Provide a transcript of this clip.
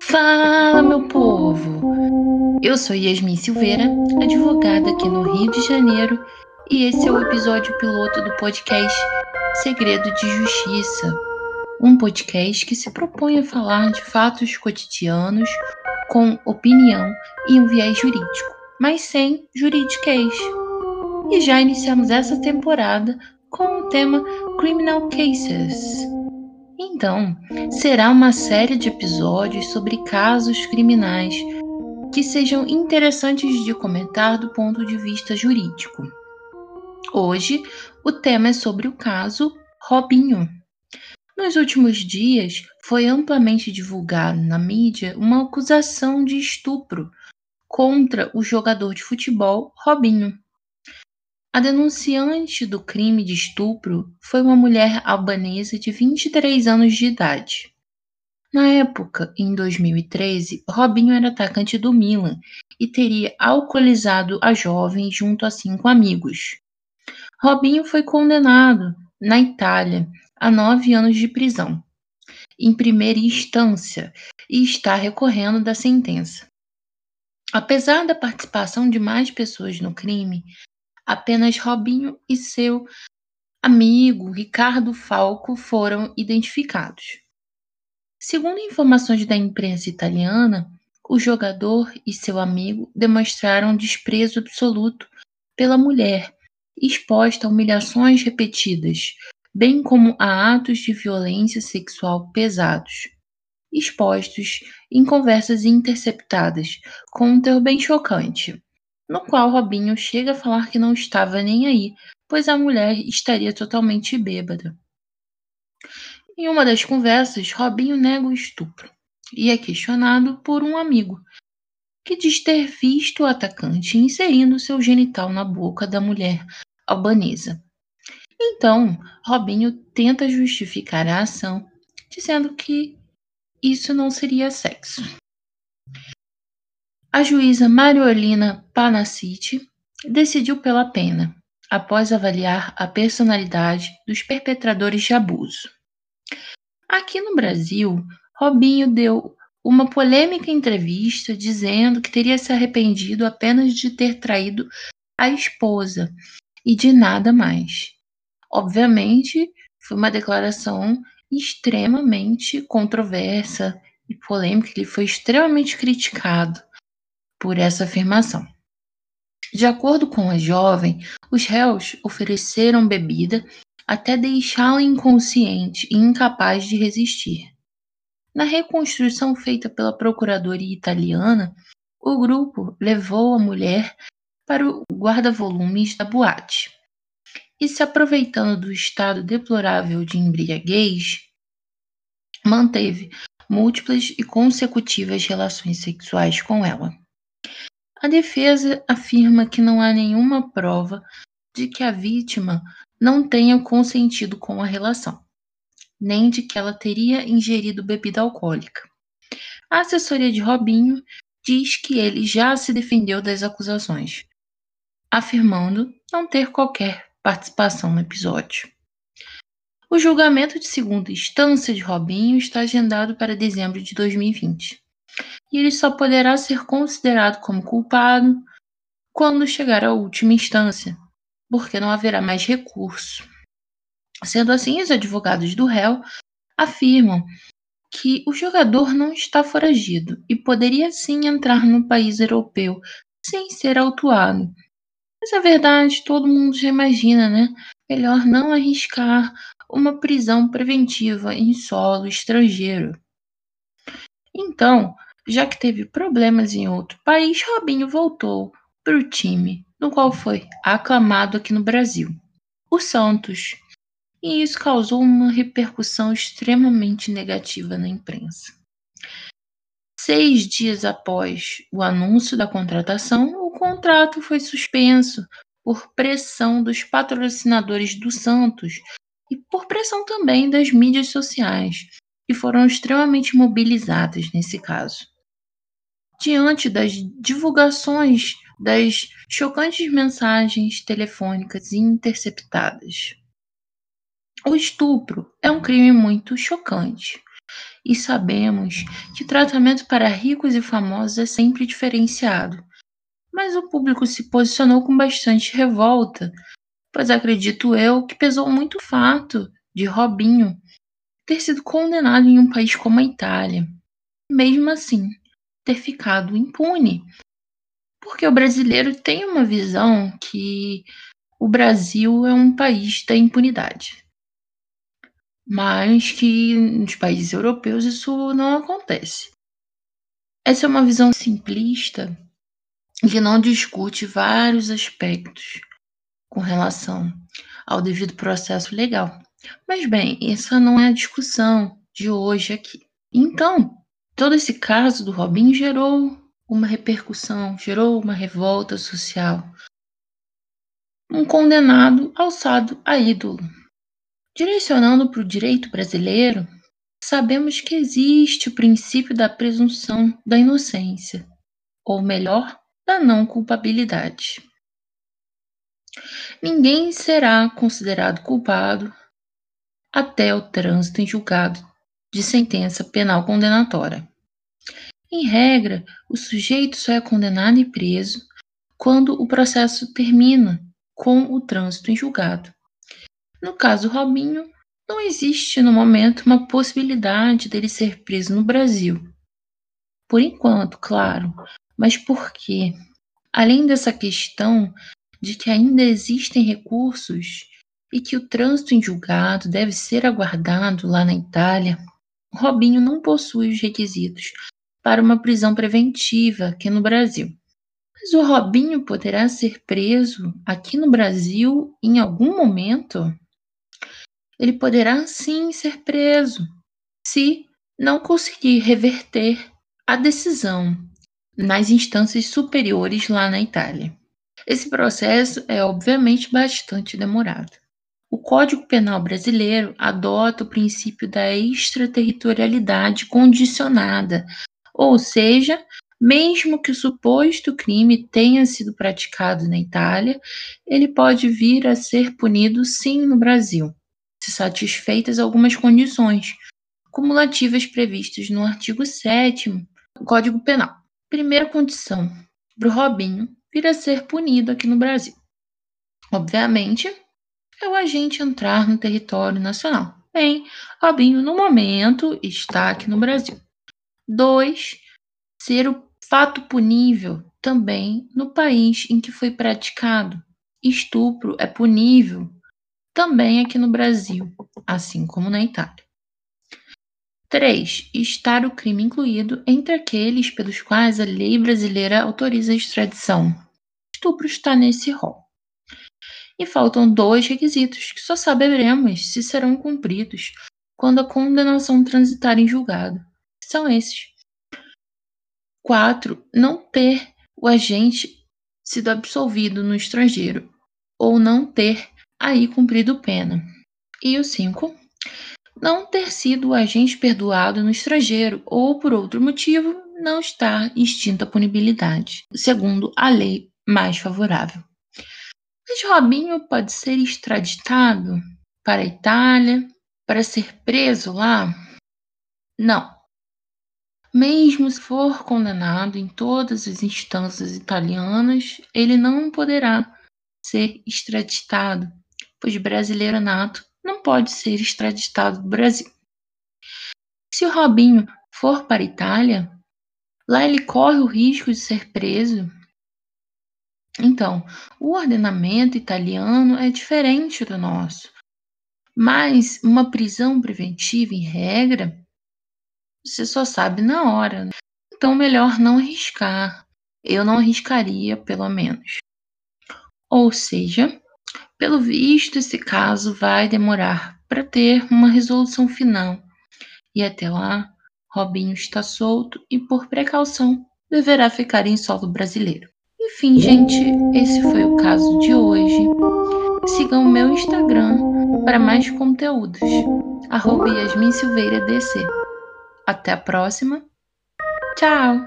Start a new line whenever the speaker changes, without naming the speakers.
Fala, meu povo! Eu sou Yasmin Silveira, advogada aqui no Rio de Janeiro, e esse é o episódio piloto do podcast Segredo de Justiça, um podcast que se propõe a falar de fatos cotidianos com opinião e um viés jurídico, mas sem juridiquês. E já iniciamos essa temporada com o tema Criminal Cases. Então, será uma série de episódios sobre casos criminais que sejam interessantes de comentar do ponto de vista jurídico. Hoje, o tema é sobre o caso Robinho. Nos últimos dias, foi amplamente divulgado na mídia uma acusação de estupro contra o jogador de futebol Robinho. A denunciante do crime de estupro foi uma mulher albanesa de 23 anos de idade. Na época, em 2013, Robinho era atacante do Milan e teria alcoolizado a jovem junto a cinco amigos. Robinho foi condenado, na Itália, a nove anos de prisão, em primeira instância, e está recorrendo da sentença. Apesar da participação de mais pessoas no crime, apenas Robinho e seu amigo Ricardo Falco foram identificados. Segundo informações da imprensa italiana, o jogador e seu amigo demonstraram desprezo absoluto pela mulher, exposta a humilhações repetidas, bem como a atos de violência sexual pesados, expostos em conversas interceptadas, com um teor bem chocante no qual Robinho chega a falar que não estava nem aí, pois a mulher estaria totalmente bêbada. Em uma das conversas, Robinho nega o estupro e é questionado por um amigo, que diz ter visto o atacante inserindo seu genital na boca da mulher albanesa. Então, Robinho tenta justificar a ação, dizendo que isso não seria sexo. A juíza Mariolina Panacitti decidiu pela pena, após avaliar a personalidade dos perpetradores de abuso. Aqui no Brasil, Robinho deu uma polêmica entrevista dizendo que teria se arrependido apenas de ter traído a esposa e de nada mais. Obviamente, foi uma declaração extremamente controversa e polêmica, ele foi extremamente criticado por essa afirmação. De acordo com a jovem, os réus ofereceram bebida até deixá-la inconsciente e incapaz de resistir. Na reconstrução feita pela procuradoria italiana, o grupo levou a mulher para o guarda-volumes da boate e, se aproveitando do estado deplorável de embriaguez, manteve múltiplas e consecutivas relações sexuais com ela. A defesa afirma que não há nenhuma prova de que a vítima não tenha consentido com a relação, nem de que ela teria ingerido bebida alcoólica. A assessoria de Robinho diz que ele já se defendeu das acusações, afirmando não ter qualquer participação no episódio. O julgamento de segunda instância de Robinho está agendado para dezembro de 2020 e ele só poderá ser considerado como culpado quando chegar à última instância, porque não haverá mais recurso. Sendo assim, os advogados do réu afirmam que o jogador não está foragido e poderia sim entrar no país europeu sem ser autuado. Mas a verdade todo mundo já imagina, né? Melhor não arriscar uma prisão preventiva em solo estrangeiro. Então, já que teve problemas em outro país, Robinho voltou para o time no qual foi aclamado aqui no Brasil, o Santos. E isso causou uma repercussão extremamente negativa na imprensa. Seis dias após o anúncio da contratação, contrato foi suspenso por pressão dos patrocinadores do Santos e por pressão também das mídias sociais, que foram extremamente mobilizadas nesse caso. Diante das divulgações das chocantes mensagens telefônicas interceptadas. O estupro é um crime muito chocante, e sabemos que tratamento para ricos e famosos é sempre diferenciado. Mas o público se posicionou com bastante revolta, pois acredito eu que pesou muito o fato de Robinho ter sido condenado em um país como a Itália, mesmo assim ter ficado impune. Porque o brasileiro tem uma visão que o Brasil é um país da impunidade mas que nos países europeus isso não acontece. Essa é uma visão simplista que não discute vários aspectos com relação ao devido processo legal. Mas bem, essa não é a discussão de hoje aqui. Então, todo esse caso do Robin gerou uma repercussão, gerou uma revolta social. Um condenado alçado a ídolo. Direcionando para o direito brasileiro, sabemos que existe o princípio da presunção da inocência, ou melhor, da não culpabilidade. Ninguém será considerado culpado até o trânsito em julgado de sentença penal condenatória. Em regra, o sujeito só é condenado e preso quando o processo termina com o trânsito em julgado. No caso Robinho, não existe no momento uma possibilidade dele ser preso no Brasil. Por enquanto, claro, mas por quê? Além dessa questão de que ainda existem recursos e que o trânsito em julgado deve ser aguardado lá na Itália, Robinho não possui os requisitos para uma prisão preventiva aqui no Brasil. Mas o Robinho poderá ser preso aqui no Brasil em algum momento? ele poderá sim ser preso se não conseguir reverter a decisão nas instâncias superiores lá na Itália. Esse processo é obviamente bastante demorado. O Código Penal brasileiro adota o princípio da extraterritorialidade condicionada, ou seja, mesmo que o suposto crime tenha sido praticado na Itália, ele pode vir a ser punido sim no Brasil se satisfeitas algumas condições cumulativas previstas no artigo 7 do Código Penal. Primeira condição para o Robinho vir a ser punido aqui no Brasil. Obviamente, é o agente entrar no território nacional. Bem, Robinho, no momento, está aqui no Brasil. 2. Ser o fato punível também no país em que foi praticado. Estupro é punível também aqui no Brasil, assim como na Itália. 3. Estar o crime incluído entre aqueles pelos quais a lei brasileira autoriza a extradição. Estupro está nesse rol. E faltam dois requisitos que só saberemos se serão cumpridos quando a condenação transitar em julgado. São esses. 4. Não ter o agente sido absolvido no estrangeiro ou não ter aí cumprido pena. E o 5. Não ter sido o agente perdoado no estrangeiro ou, por outro motivo, não estar extinta a punibilidade, segundo a lei mais favorável. Mas Robinho pode ser extraditado para a Itália para ser preso lá? Não. Mesmo se for condenado em todas as instâncias italianas, ele não poderá ser extraditado pois brasileiro nato pode ser extraditado do Brasil. Se o Robinho for para a Itália, lá ele corre o risco de ser preso. Então, o ordenamento italiano é diferente do nosso. Mas uma prisão preventiva, em regra, você só sabe na hora. Então, melhor não arriscar. Eu não arriscaria, pelo menos. Ou seja, pelo visto, esse caso vai demorar para ter uma resolução final. E até lá, Robinho está solto e, por precaução, deverá ficar em solo brasileiro. Enfim, gente, esse foi o caso de hoje. Sigam o meu Instagram para mais conteúdos. Arroba Yasmin Silveira DC. Até a próxima. Tchau!